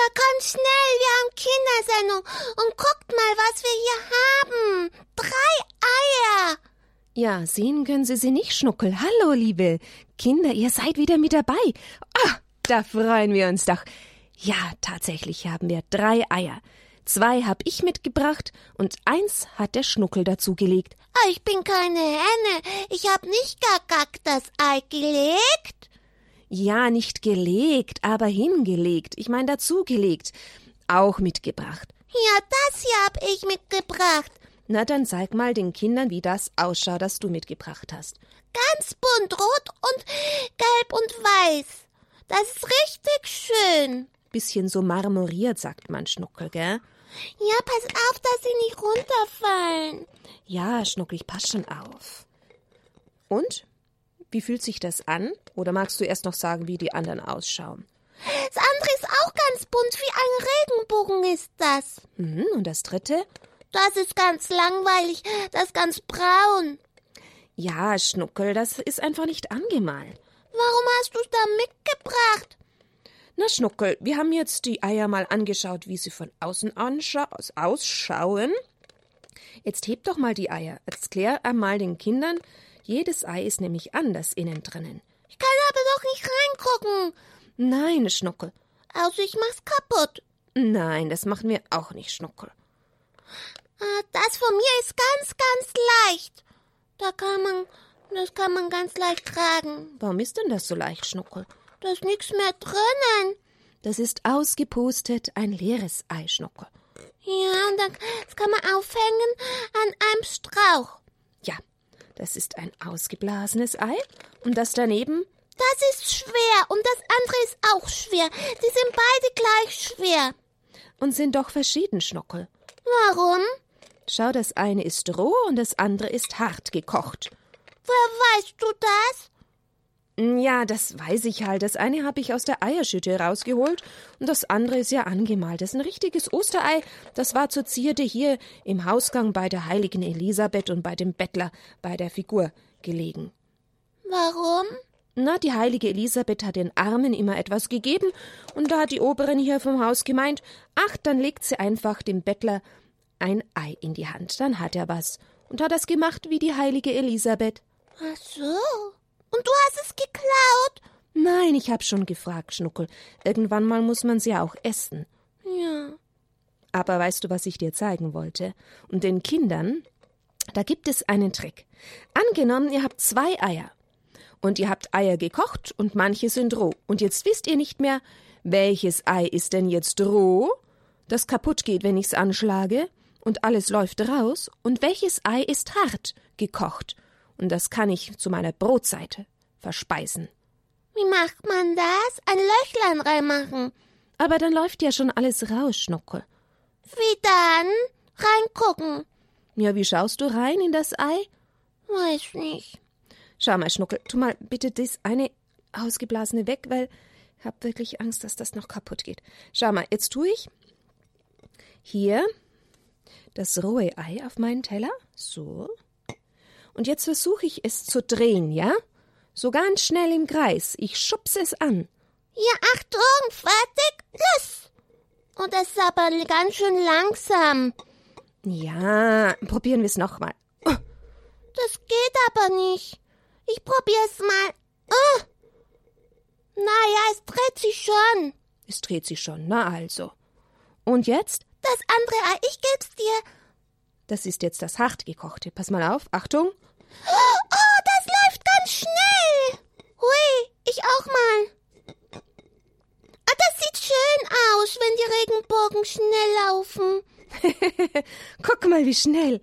Kinder, kommt schnell, wir haben Kindersendung. Und guckt mal, was wir hier haben. Drei Eier. Ja, sehen können Sie sie nicht, Schnuckel. Hallo, liebe Kinder, ihr seid wieder mit dabei. Ah, da freuen wir uns doch. Ja, tatsächlich haben wir drei Eier. Zwei hab ich mitgebracht und eins hat der Schnuckel dazugelegt. Ah, ich bin keine Henne. Ich hab nicht gagack das Ei gelegt. Ja, nicht gelegt, aber hingelegt. Ich mein dazugelegt. Auch mitgebracht. Ja, das hier hab ich mitgebracht. Na, dann zeig mal den Kindern, wie das ausschaut, das du mitgebracht hast. Ganz bunt, rot und gelb und weiß. Das ist richtig schön. Bisschen so marmoriert, sagt man Schnuckel, gell? Ja, pass auf, dass sie nicht runterfallen. Ja, Schnuckel, ich pass schon auf. Und? Wie fühlt sich das an? Oder magst du erst noch sagen, wie die anderen ausschauen? Das andere ist auch ganz bunt, wie ein Regenbogen ist das. Mhm, und das dritte? Das ist ganz langweilig, das ist ganz braun. Ja, Schnuckel, das ist einfach nicht angemalt. Warum hast du's da mitgebracht? Na, Schnuckel, wir haben jetzt die Eier mal angeschaut, wie sie von außen ausschauen. Jetzt heb doch mal die Eier. Erklär einmal den Kindern, jedes Ei ist nämlich anders innen drinnen. Ich kann aber doch nicht reingucken. Nein, Schnuckel. Also ich mach's kaputt. Nein, das machen wir auch nicht, Schnuckel. Ah, das von mir ist ganz, ganz leicht. Da kann man, das kann man ganz leicht tragen. Warum ist denn das so leicht, Schnuckel? Da ist nichts mehr drinnen. Das ist ausgepustet ein leeres Ei, Schnuckel. Ja, und dann, das kann man aufhängen an einem Strauch. Das ist ein ausgeblasenes Ei. Und das daneben? Das ist schwer und das andere ist auch schwer. Die sind beide gleich schwer. Und sind doch verschieden, Schnuckel. Warum? Schau, das eine ist roh und das andere ist hart gekocht. Woher weißt du das? Ja, das weiß ich halt. Das eine habe ich aus der Eierschütte rausgeholt und das andere ist ja angemalt. Das ist ein richtiges Osterei. Das war zur Zierde hier im Hausgang bei der heiligen Elisabeth und bei dem Bettler bei der Figur gelegen. Warum? Na, die heilige Elisabeth hat den Armen immer etwas gegeben und da hat die Oberin hier vom Haus gemeint, ach, dann legt sie einfach dem Bettler ein Ei in die Hand, dann hat er was und hat das gemacht wie die heilige Elisabeth. Ach so. Und du hast es geklaut? Nein, ich hab schon gefragt, Schnuckel. Irgendwann mal muss man sie auch essen. Ja. Aber weißt du, was ich dir zeigen wollte? Und den Kindern, da gibt es einen Trick. Angenommen, ihr habt zwei Eier. Und ihr habt Eier gekocht und manche sind roh. Und jetzt wisst ihr nicht mehr, welches Ei ist denn jetzt roh, das kaputt geht, wenn ich's anschlage, und alles läuft raus, und welches Ei ist hart gekocht und das kann ich zu meiner Brotseite verspeisen. Wie macht man das? Ein Löchlein reinmachen. Aber dann läuft ja schon alles raus, Schnuckel. Wie dann? Reingucken. Ja, wie schaust du rein in das Ei? Weiß nicht. Schau mal, Schnuckel, tu mal bitte das eine ausgeblasene weg, weil ich hab wirklich Angst, dass das noch kaputt geht. Schau mal, jetzt tue ich hier das rohe Ei auf meinen Teller. So. Und jetzt versuche ich es zu drehen, ja? So ganz schnell im Kreis. Ich schubse es an. Ja, Achtung, fertig, los! Und das ist aber ganz schön langsam. Ja, probieren wir es nochmal. Oh. Das geht aber nicht. Ich probier's mal. Oh. Naja, es dreht sich schon. Es dreht sich schon, na also. Und jetzt? Das andere Ei, ich geb's dir. Das ist jetzt das hart gekochte. Pass mal auf, Achtung. Oh, das läuft ganz schnell. Hui, ich auch mal. Ah, das sieht schön aus, wenn die Regenbogen schnell laufen. Guck mal, wie schnell.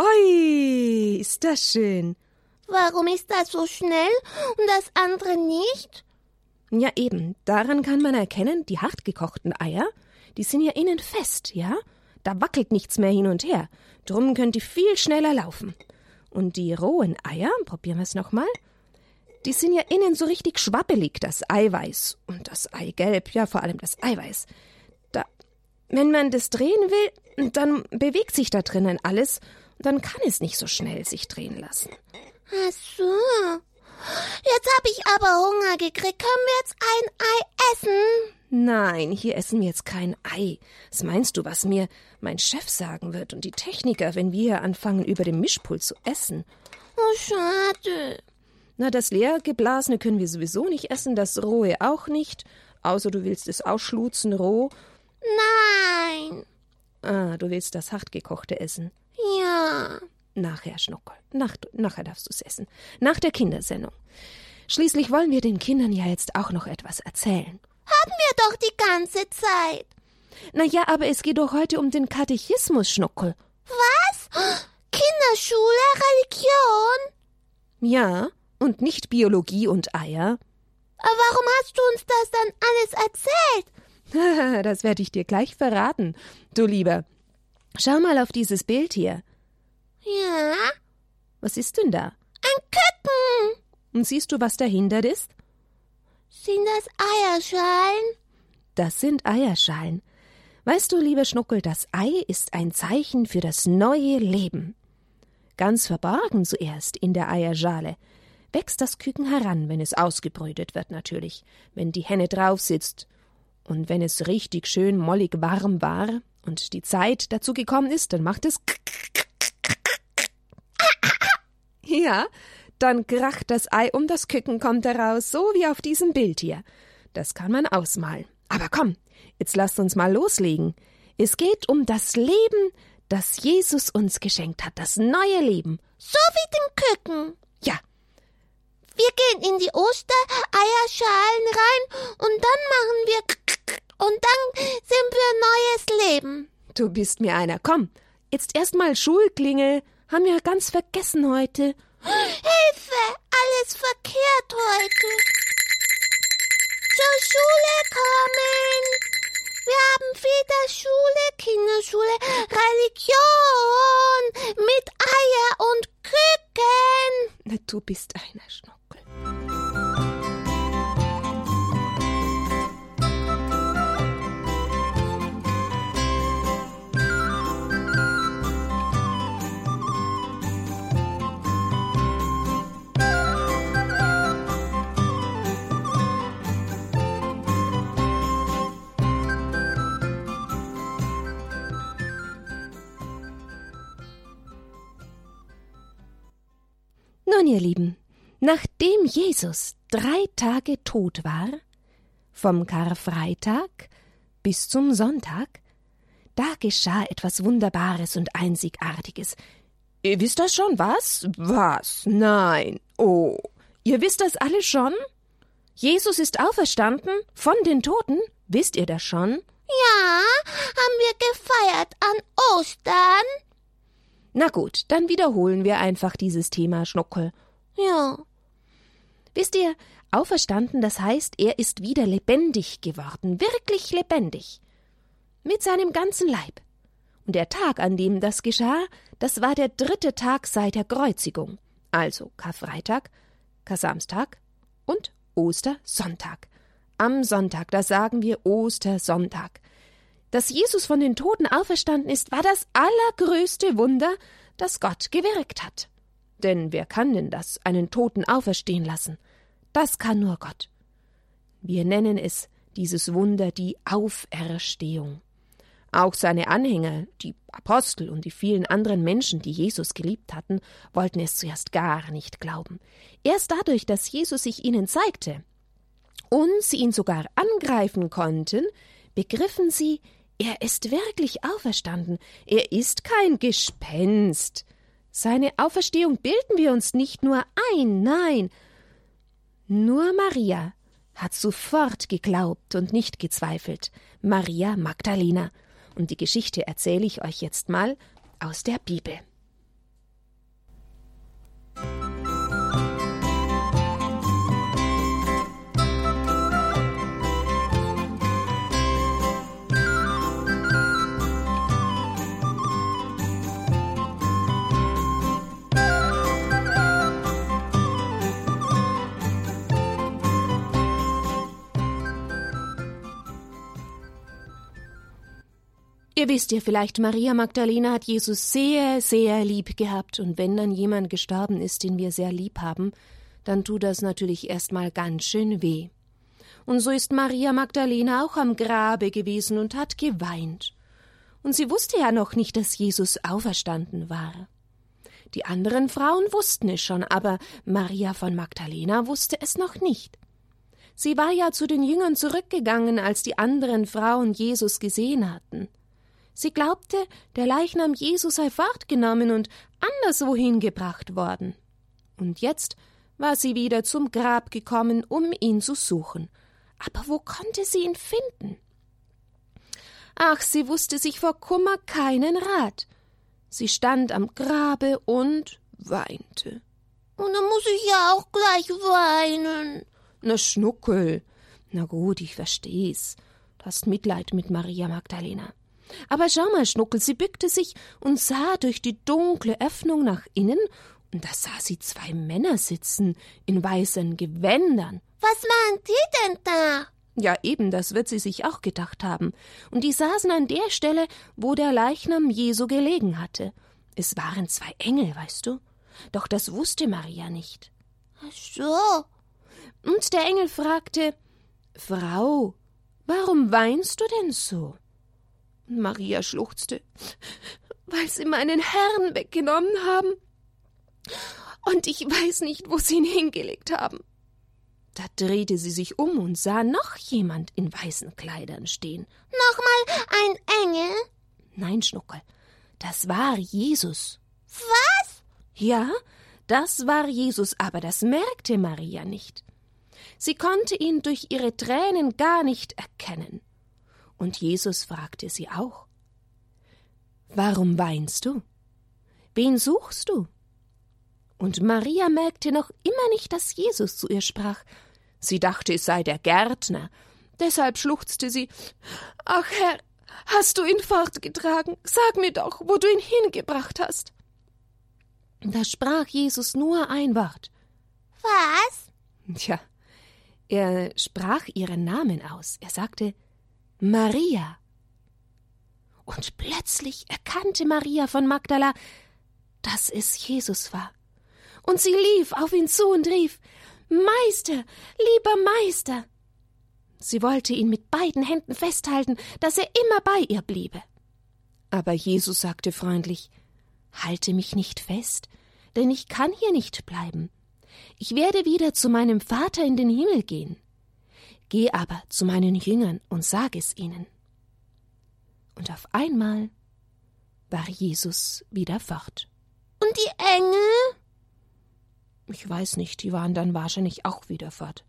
Oi, ist das schön. Warum ist das so schnell und das andere nicht? Ja, eben. Daran kann man erkennen, die hart gekochten Eier, die sind ja innen fest, ja? Da wackelt nichts mehr hin und her. Drum könnt ihr viel schneller laufen. Und die rohen Eier, probieren wir es nochmal, die sind ja innen so richtig schwabbelig, das Eiweiß. Und das Eigelb, ja, vor allem das Eiweiß. Da, wenn man das drehen will, dann bewegt sich da drinnen alles. Und dann kann es nicht so schnell sich drehen lassen. Ach so. Jetzt habe ich aber Hunger gekriegt. Können wir jetzt ein Ei essen? Nein, hier essen wir jetzt kein Ei. Was meinst du, was mir mein Chef sagen wird und die Techniker, wenn wir anfangen, über dem Mischpult zu essen? Oh, schade. Na, das leergeblasene können wir sowieso nicht essen, das rohe auch nicht. Außer du willst es ausschlutzen roh. Nein. Ah, du willst das hartgekochte essen. Ja. Nachher, Schnuckel. Nach, nachher darfst du's essen. Nach der Kindersendung. Schließlich wollen wir den Kindern ja jetzt auch noch etwas erzählen. Haben wir doch die ganze Zeit. Na ja, aber es geht doch heute um den Katechismus, Schnuckel. Was? Kinderschule, Religion? Ja, und nicht Biologie und Eier. Aber warum hast du uns das dann alles erzählt? das werde ich dir gleich verraten, du Lieber. Schau mal auf dieses Bild hier. Ja? Was ist denn da? Ein Küken. Und siehst du, was dahinter ist? Sind das Eierschalen? Das sind Eierschalen. Weißt du, lieber Schnuckel, das Ei ist ein Zeichen für das neue Leben. Ganz verborgen zuerst in der Eierschale wächst das Küken heran, wenn es ausgebrütet wird natürlich, wenn die Henne drauf sitzt. Und wenn es richtig schön mollig warm war und die Zeit dazu gekommen ist, dann macht es ja, dann kracht das Ei um das Küken kommt heraus, so wie auf diesem Bild hier. Das kann man ausmalen. Aber komm, jetzt lasst uns mal loslegen. Es geht um das Leben, das Jesus uns geschenkt hat, das neue Leben. So wie den Küken. Ja. Wir gehen in die Ostereierschalen rein und dann machen wir und dann sind wir neues Leben. Du bist mir einer. Komm, jetzt erstmal Schulklingel. Haben wir ganz vergessen heute. Hilfe! Alles verkehrt heute. Zur Schule kommen. Wir haben wieder Schule, Kinderschule, Religion mit Eier und Küken. Na, du bist einer Schnuckel. Nun, ihr Lieben, nachdem Jesus drei Tage tot war, vom Karfreitag bis zum Sonntag, da geschah etwas Wunderbares und Einzigartiges. Ihr wisst das schon, was? Was? Nein. Oh. Ihr wisst das alle schon? Jesus ist auferstanden von den Toten? Wisst ihr das schon? Ja, haben wir gefeiert an Ostern. Na gut, dann wiederholen wir einfach dieses Thema Schnuckel. Ja. Wisst ihr, auferstanden, das heißt, er ist wieder lebendig geworden, wirklich lebendig. Mit seinem ganzen Leib. Und der Tag, an dem das geschah, das war der dritte Tag seit der Kreuzigung. Also Karfreitag, Kasamstag und Ostersonntag. Am Sonntag, da sagen wir Ostersonntag. Dass Jesus von den Toten auferstanden ist, war das allergrößte Wunder, das Gott gewirkt hat. Denn wer kann denn das, einen Toten auferstehen lassen? Das kann nur Gott. Wir nennen es dieses Wunder die Auferstehung. Auch seine Anhänger, die Apostel und die vielen anderen Menschen, die Jesus geliebt hatten, wollten es zuerst gar nicht glauben. Erst dadurch, dass Jesus sich ihnen zeigte und sie ihn sogar angreifen konnten, begriffen sie, er ist wirklich auferstanden, er ist kein Gespenst. Seine Auferstehung bilden wir uns nicht nur ein, nein. Nur Maria hat sofort geglaubt und nicht gezweifelt, Maria Magdalena. Und die Geschichte erzähle ich euch jetzt mal aus der Bibel. Ihr wisst ja vielleicht, Maria Magdalena hat Jesus sehr, sehr lieb gehabt, und wenn dann jemand gestorben ist, den wir sehr lieb haben, dann tut das natürlich erstmal ganz schön weh. Und so ist Maria Magdalena auch am Grabe gewesen und hat geweint. Und sie wusste ja noch nicht, dass Jesus auferstanden war. Die anderen Frauen wussten es schon, aber Maria von Magdalena wusste es noch nicht. Sie war ja zu den Jüngern zurückgegangen, als die anderen Frauen Jesus gesehen hatten. Sie glaubte, der Leichnam Jesu sei fortgenommen und anderswohin gebracht worden. Und jetzt war sie wieder zum Grab gekommen, um ihn zu suchen. Aber wo konnte sie ihn finden? Ach, sie wusste sich vor Kummer keinen Rat. Sie stand am Grabe und weinte. Und dann muss ich ja auch gleich weinen. Na, Schnuckel. Na gut, ich versteh's. Du hast Mitleid mit Maria Magdalena. Aber schau mal, Schnuckel, sie bückte sich und sah durch die dunkle Öffnung nach innen, und da sah sie zwei Männer sitzen in weißen Gewändern. Was waren die denn da? Ja, eben, das wird sie sich auch gedacht haben. Und die saßen an der Stelle, wo der Leichnam Jesu gelegen hatte. Es waren zwei Engel, weißt du? Doch das wusste Maria nicht. Ach so. Und der Engel fragte Frau, warum weinst du denn so? Maria schluchzte, weil sie meinen Herrn weggenommen haben. Und ich weiß nicht, wo sie ihn hingelegt haben. Da drehte sie sich um und sah noch jemand in weißen Kleidern stehen. Nochmal ein Engel? Nein, Schnuckel, das war Jesus. Was? Ja, das war Jesus, aber das merkte Maria nicht. Sie konnte ihn durch ihre Tränen gar nicht erkennen. Und Jesus fragte sie auch Warum weinst du? Wen suchst du? Und Maria merkte noch immer nicht, dass Jesus zu ihr sprach. Sie dachte, es sei der Gärtner. Deshalb schluchzte sie Ach Herr, hast du ihn fortgetragen? Sag mir doch, wo du ihn hingebracht hast. Da sprach Jesus nur ein Wort. Was? Tja, er sprach ihren Namen aus. Er sagte Maria. Und plötzlich erkannte Maria von Magdala, dass es Jesus war. Und sie lief auf ihn zu und rief Meister, lieber Meister. Sie wollte ihn mit beiden Händen festhalten, dass er immer bei ihr bliebe. Aber Jesus sagte freundlich Halte mich nicht fest, denn ich kann hier nicht bleiben. Ich werde wieder zu meinem Vater in den Himmel gehen. Geh aber zu meinen Jüngern und sag es ihnen. Und auf einmal war Jesus wieder fort. Und die Engel? Ich weiß nicht, die waren dann wahrscheinlich auch wieder fort.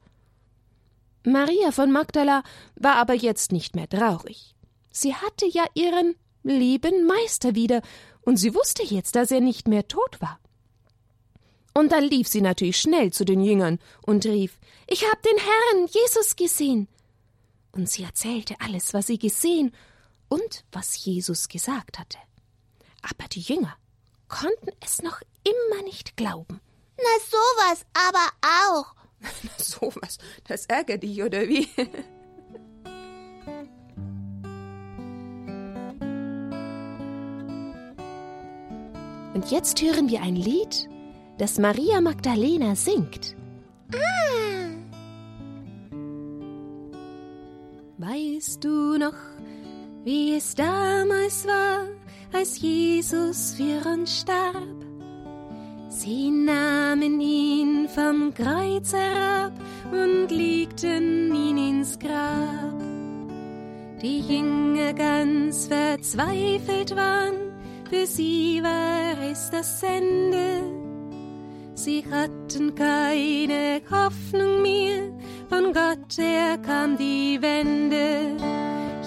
Maria von Magdala war aber jetzt nicht mehr traurig. Sie hatte ja ihren lieben Meister wieder, und sie wusste jetzt, dass er nicht mehr tot war. Und dann lief sie natürlich schnell zu den Jüngern und rief Ich hab den Herrn Jesus gesehen. Und sie erzählte alles, was sie gesehen und was Jesus gesagt hatte. Aber die Jünger konnten es noch immer nicht glauben. Na sowas aber auch. Na sowas, das ärgert dich, oder wie? Und jetzt hören wir ein Lied, das Maria Magdalena singt. Ah. Weißt du noch, wie es damals war, als Jesus für uns starb? Sie nahmen ihn vom Kreuz herab und legten ihn ins Grab. Die Jünger ganz verzweifelt waren, für sie war es das Ende. Sie hatten keine Hoffnung mehr, von Gott her kam die Wende.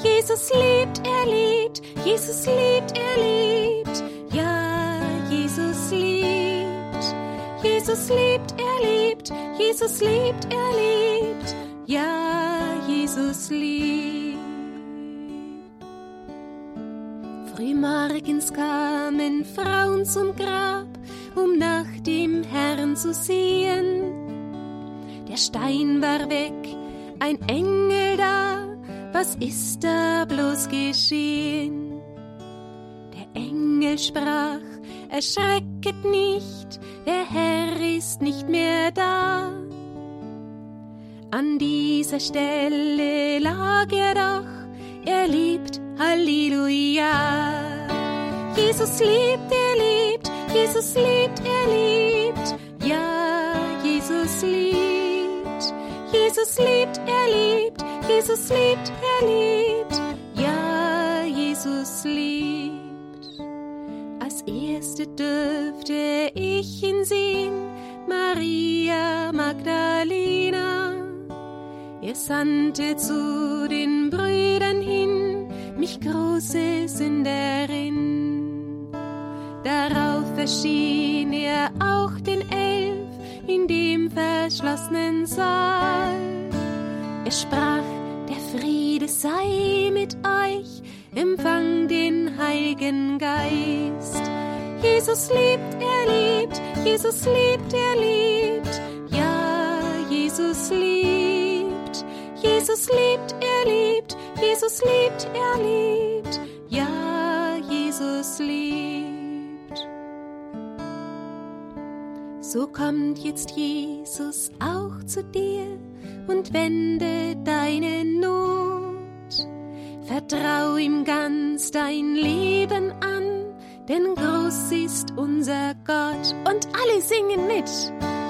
Jesus liebt, er liebt, Jesus liebt, er liebt, ja, Jesus liebt. Jesus liebt, er liebt, Jesus liebt, er liebt, ja, Jesus liebt. Frühmorgens kamen Frauen zum Grab, um nach dem Herrn zu sehen. Stein war weg, ein Engel da, was ist da bloß geschehen? Der Engel sprach, erschrecket nicht, der Herr ist nicht mehr da. An dieser Stelle lag er doch, er liebt, Halleluja. Jesus liebt, er liebt, Jesus liebt, er liebt, Jesus liebt, er liebt, Jesus liebt, er liebt, ja, Jesus liebt. Als erste dürfte ich ihn sehen, Maria Magdalena. Er sandte zu den Brüdern hin, mich große Sünderin. Darauf erschien er auch den Elf in dem verschlossenen Saal. Er sprach, der Friede sei mit euch, empfang den Heiligen Geist. Jesus liebt, er liebt, Jesus liebt, er liebt, ja, Jesus liebt, Jesus liebt, er liebt, Jesus liebt, er liebt, ja, Jesus liebt. So kommt jetzt Jesus auch zu dir und wende deine Not. Vertrau ihm ganz dein Leben an, denn groß ist unser Gott. Und alle singen mit.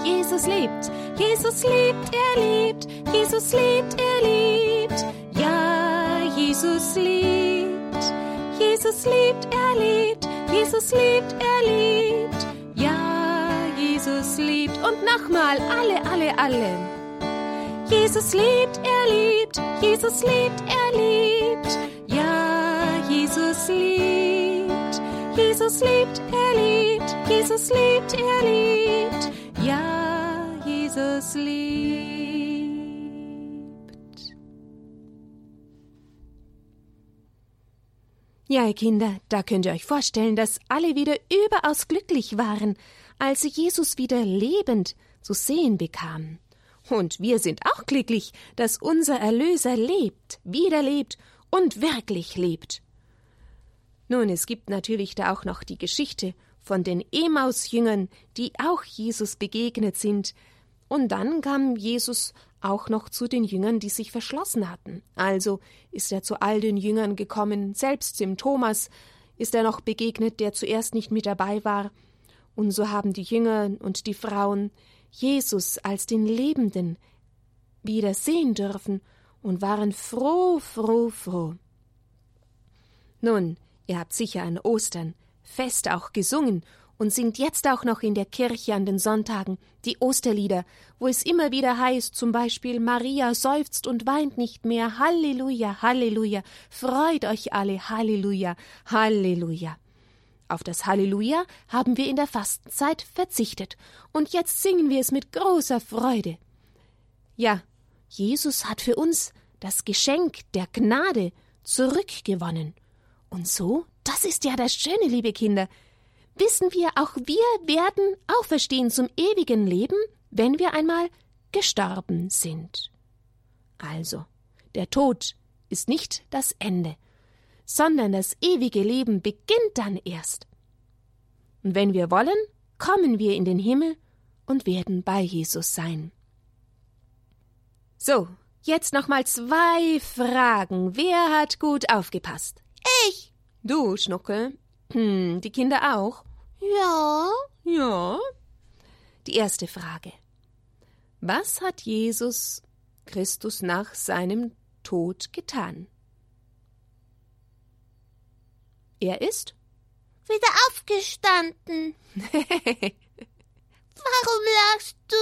Jesus lebt, Jesus liebt, er liebt, Jesus liebt, er liebt. Ja, Jesus liebt, Jesus liebt, er liebt, Jesus liebt, er liebt. Jesus liebt. Und nochmal, alle, alle, alle. Jesus liebt, er liebt, Jesus liebt, er liebt. Ja, Jesus liebt, Jesus liebt, er liebt, Jesus liebt, er liebt. Ja, Jesus liebt. Ja, ihr Kinder, da könnt ihr euch vorstellen, dass alle wieder überaus glücklich waren, als sie Jesus wieder lebend zu sehen bekamen. Und wir sind auch glücklich, dass unser Erlöser lebt, wieder lebt und wirklich lebt. Nun, es gibt natürlich da auch noch die Geschichte von den Emaus-Jüngern, die auch Jesus begegnet sind. Und dann kam Jesus auch noch zu den Jüngern, die sich verschlossen hatten. Also ist er zu all den Jüngern gekommen, selbst dem Thomas ist er noch begegnet, der zuerst nicht mit dabei war. Und so haben die Jünger und die Frauen Jesus als den Lebenden wieder sehen dürfen und waren froh, froh, froh. Nun, ihr habt sicher an Ostern fest auch gesungen und singt jetzt auch noch in der Kirche an den Sonntagen die Osterlieder, wo es immer wieder heißt, zum Beispiel Maria seufzt und weint nicht mehr, Halleluja, Halleluja, freut euch alle, Halleluja, Halleluja. Auf das Halleluja haben wir in der Fastenzeit verzichtet, und jetzt singen wir es mit großer Freude. Ja, Jesus hat für uns das Geschenk der Gnade zurückgewonnen. Und so, das ist ja das Schöne, liebe Kinder, wissen wir, auch wir werden auferstehen zum ewigen Leben, wenn wir einmal gestorben sind. Also, der Tod ist nicht das Ende, sondern das ewige Leben beginnt dann erst. Und wenn wir wollen, kommen wir in den Himmel und werden bei Jesus sein. So, jetzt nochmal zwei Fragen. Wer hat gut aufgepasst? Ich. Du, Schnuckel. Hm, die Kinder auch? Ja. Ja. Die erste Frage. Was hat Jesus Christus nach seinem Tod getan? Er ist Wieder aufgestanden. Warum lachst du?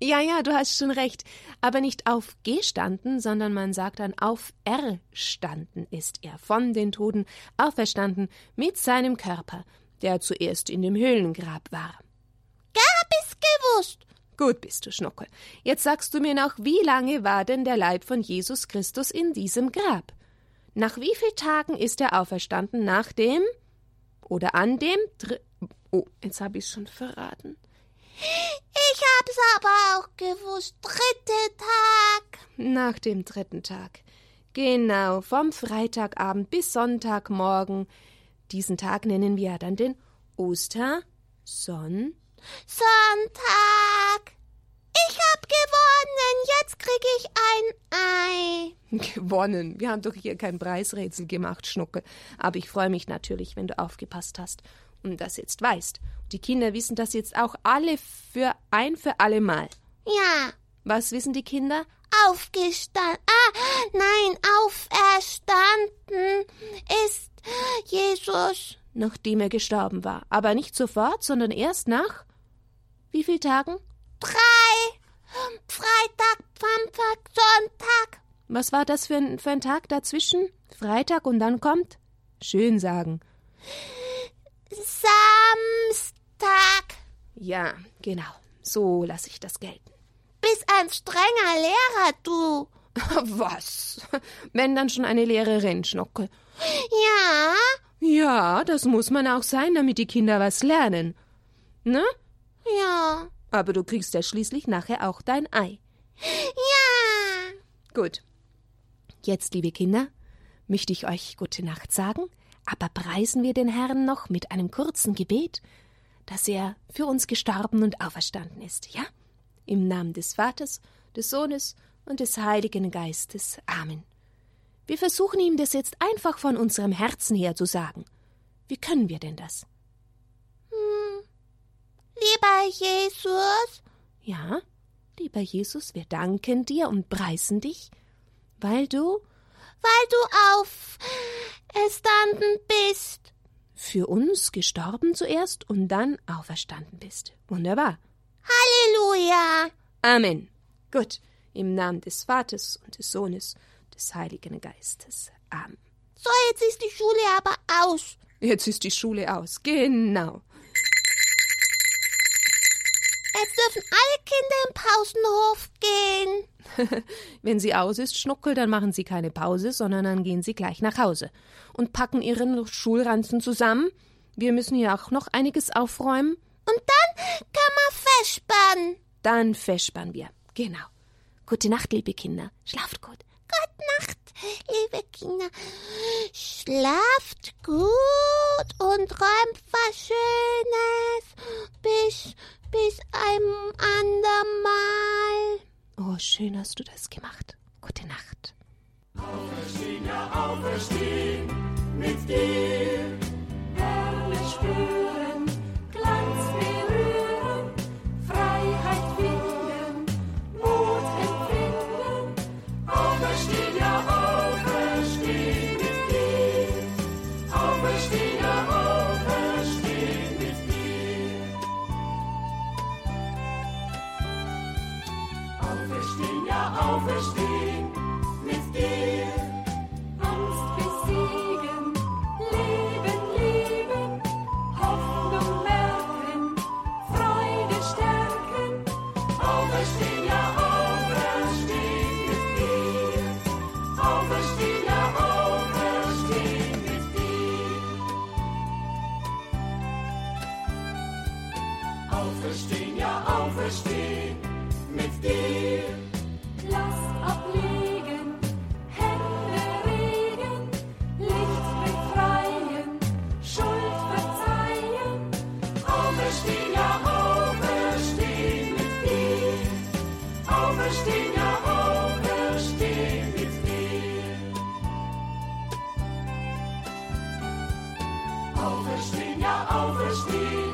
ja, ja, du hast schon recht. Aber nicht aufgestanden, sondern man sagt dann auferstanden ist er, von den Toten auferstanden mit seinem Körper, der zuerst in dem Höhlengrab war. Hab ich's gewusst. Gut bist du, Schnuckel. Jetzt sagst du mir noch, wie lange war denn der Leib von Jesus Christus in diesem Grab? Nach wie vielen Tagen ist er auferstanden? Nach dem oder an dem Dr Oh, jetzt habe ich's schon verraten. Ich hab's aber auch gewusst. Dritte Tag. Nach dem dritten Tag. Genau, vom Freitagabend bis Sonntagmorgen. Diesen Tag nennen wir dann den Osterson. Sonntag. Ich hab gewonnen. Jetzt krieg ich ein Ei. Gewonnen. Wir haben doch hier kein Preisrätsel gemacht, Schnuckel. Aber ich freue mich natürlich, wenn du aufgepasst hast und das jetzt weißt. Die Kinder wissen das jetzt auch alle für ein für alle Mal. Ja. Was wissen die Kinder? Aufgestanden. Ah, nein, auferstanden ist Jesus. Nachdem er gestorben war. Aber nicht sofort, sondern erst nach wie viel Tagen? Drei. Freitag, Samstag, Sonntag. Was war das für ein, für ein Tag dazwischen? Freitag und dann kommt? Schön sagen. Samstag. Ja, genau. So lasse ich das gelten. Bist ein strenger Lehrer, du. Was? Wenn dann schon eine Lehrerin, Schnuckel. Ja. Ja, das muss man auch sein, damit die Kinder was lernen. Ne? Ja. Aber du kriegst ja schließlich nachher auch dein Ei. Ja. Gut. Jetzt, liebe Kinder, möchte ich euch gute Nacht sagen, aber preisen wir den Herrn noch mit einem kurzen Gebet, dass er für uns gestorben und auferstanden ist, ja? Im Namen des Vaters, des Sohnes und des Heiligen Geistes. Amen. Wir versuchen ihm das jetzt einfach von unserem Herzen her zu sagen. Wie können wir denn das? Lieber Jesus. Ja, lieber Jesus, wir danken dir und preisen dich, weil du, weil du auferstanden bist. Für uns gestorben zuerst und dann auferstanden bist. Wunderbar. Halleluja. Amen. Gut. Im Namen des Vaters und des Sohnes des Heiligen Geistes. Amen. So, jetzt ist die Schule aber aus. Jetzt ist die Schule aus. Genau. Jetzt dürfen alle Kinder im Pausenhof gehen. Wenn sie aus ist, Schnuckel, dann machen sie keine Pause, sondern dann gehen sie gleich nach Hause und packen ihren Schulranzen zusammen. Wir müssen ja auch noch einiges aufräumen. Und dann kann man festspannen. Dann festspannen wir. Genau. Gute Nacht, liebe Kinder. Schlaft gut. Gute Nacht, liebe Kinder. Schlaft gut und träumt was Schönes. Bis, bis ein andermal. Oh, schön hast du das gemacht. Gute Nacht. Auferstehen, ja, auferstehen mit dir. Herrlich spüren, Auferstehen, ja, auferstehen